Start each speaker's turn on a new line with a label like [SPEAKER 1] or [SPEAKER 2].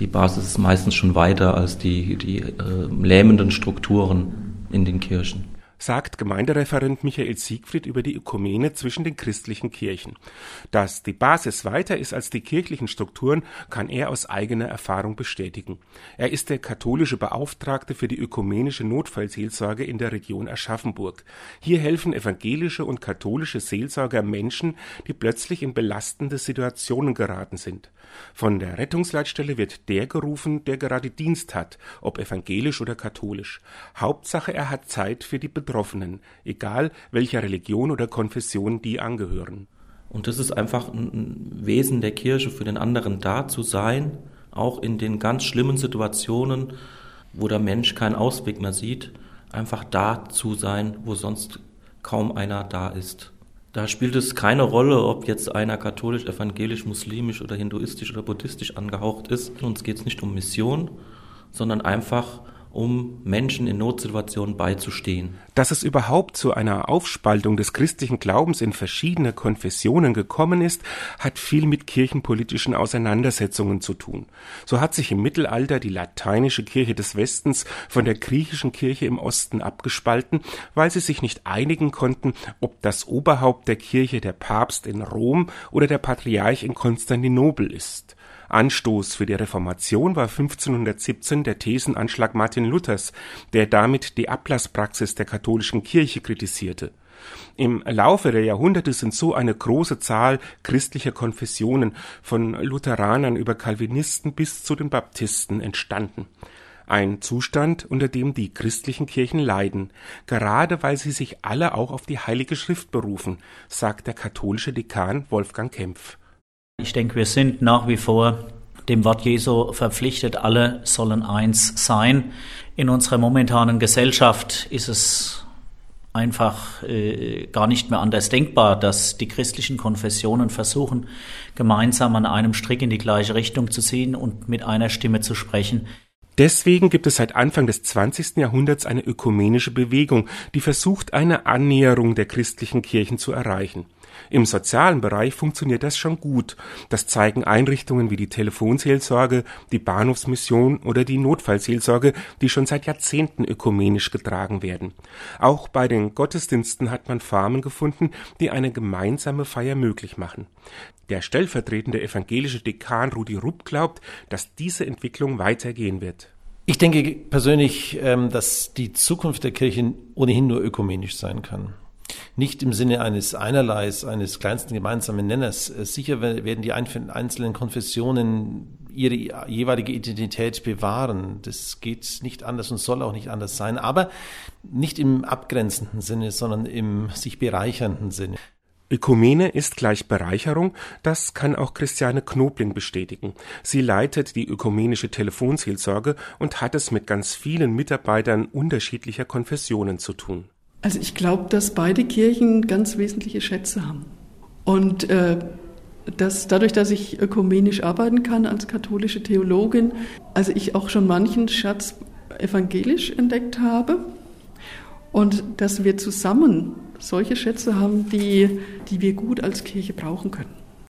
[SPEAKER 1] die Basis ist meistens schon weiter als die, die äh, lähmenden Strukturen in den Kirchen
[SPEAKER 2] sagt Gemeindereferent Michael Siegfried über die Ökumene zwischen den christlichen Kirchen. Dass die Basis weiter ist als die kirchlichen Strukturen, kann er aus eigener Erfahrung bestätigen. Er ist der katholische Beauftragte für die ökumenische Notfallseelsorge in der Region Aschaffenburg. Hier helfen evangelische und katholische Seelsorger Menschen, die plötzlich in belastende Situationen geraten sind. Von der Rettungsleitstelle wird der gerufen, der gerade Dienst hat, ob evangelisch oder katholisch. Hauptsache, er hat Zeit für die Betroffenen, egal welcher Religion oder Konfession die angehören.
[SPEAKER 1] Und das ist einfach ein Wesen der Kirche, für den anderen da zu sein, auch in den ganz schlimmen Situationen, wo der Mensch keinen Ausweg mehr sieht, einfach da zu sein, wo sonst kaum einer da ist. Da spielt es keine Rolle, ob jetzt einer katholisch, evangelisch, muslimisch oder hinduistisch oder buddhistisch angehaucht ist. Uns geht es nicht um Mission, sondern einfach um Menschen in Notsituationen beizustehen.
[SPEAKER 2] Dass es überhaupt zu einer Aufspaltung des christlichen Glaubens in verschiedene Konfessionen gekommen ist, hat viel mit kirchenpolitischen Auseinandersetzungen zu tun. So hat sich im Mittelalter die lateinische Kirche des Westens von der griechischen Kirche im Osten abgespalten, weil sie sich nicht einigen konnten, ob das Oberhaupt der Kirche der Papst in Rom oder der Patriarch in Konstantinopel ist. Anstoß für die Reformation war 1517 der Thesenanschlag Martin Luthers, der damit die Ablasspraxis der katholischen Kirche kritisierte. Im Laufe der Jahrhunderte sind so eine große Zahl christlicher Konfessionen von Lutheranern über Calvinisten bis zu den Baptisten entstanden. Ein Zustand, unter dem die christlichen Kirchen leiden, gerade weil sie sich alle auch auf die Heilige Schrift berufen, sagt der katholische Dekan Wolfgang Kempf.
[SPEAKER 3] Ich denke, wir sind nach wie vor dem Wort Jesu verpflichtet, alle sollen eins sein. In unserer momentanen Gesellschaft ist es einfach äh, gar nicht mehr anders denkbar, dass die christlichen Konfessionen versuchen, gemeinsam an einem Strick in die gleiche Richtung zu ziehen und mit einer Stimme zu sprechen.
[SPEAKER 2] Deswegen gibt es seit Anfang des 20. Jahrhunderts eine ökumenische Bewegung, die versucht, eine Annäherung der christlichen Kirchen zu erreichen. Im sozialen Bereich funktioniert das schon gut. Das zeigen Einrichtungen wie die Telefonseelsorge, die Bahnhofsmission oder die Notfallseelsorge, die schon seit Jahrzehnten ökumenisch getragen werden. Auch bei den Gottesdiensten hat man Formen gefunden, die eine gemeinsame Feier möglich machen. Der stellvertretende evangelische Dekan Rudi Rupp glaubt, dass diese Entwicklung weitergehen wird.
[SPEAKER 4] Ich denke persönlich, ähm, dass die Zukunft der Kirchen ohnehin nur ökumenisch sein kann. Nicht im Sinne eines Einerleis, eines kleinsten gemeinsamen Nenners. Äh, sicher werden die einzelnen Konfessionen ihre jeweilige Identität bewahren. Das geht nicht anders und soll auch nicht anders sein. Aber nicht im abgrenzenden Sinne, sondern im sich bereichernden Sinne.
[SPEAKER 2] Ökumene ist gleich Bereicherung, das kann auch Christiane Knobling bestätigen. Sie leitet die ökumenische Telefonseelsorge und hat es mit ganz vielen Mitarbeitern unterschiedlicher Konfessionen zu tun.
[SPEAKER 5] Also ich glaube, dass beide Kirchen ganz wesentliche Schätze haben. Und äh, dass dadurch, dass ich ökumenisch arbeiten kann als katholische Theologin, also ich auch schon manchen Schatz evangelisch entdeckt habe und dass wir zusammen solche Schätze haben, die, die wir gut als Kirche brauchen können.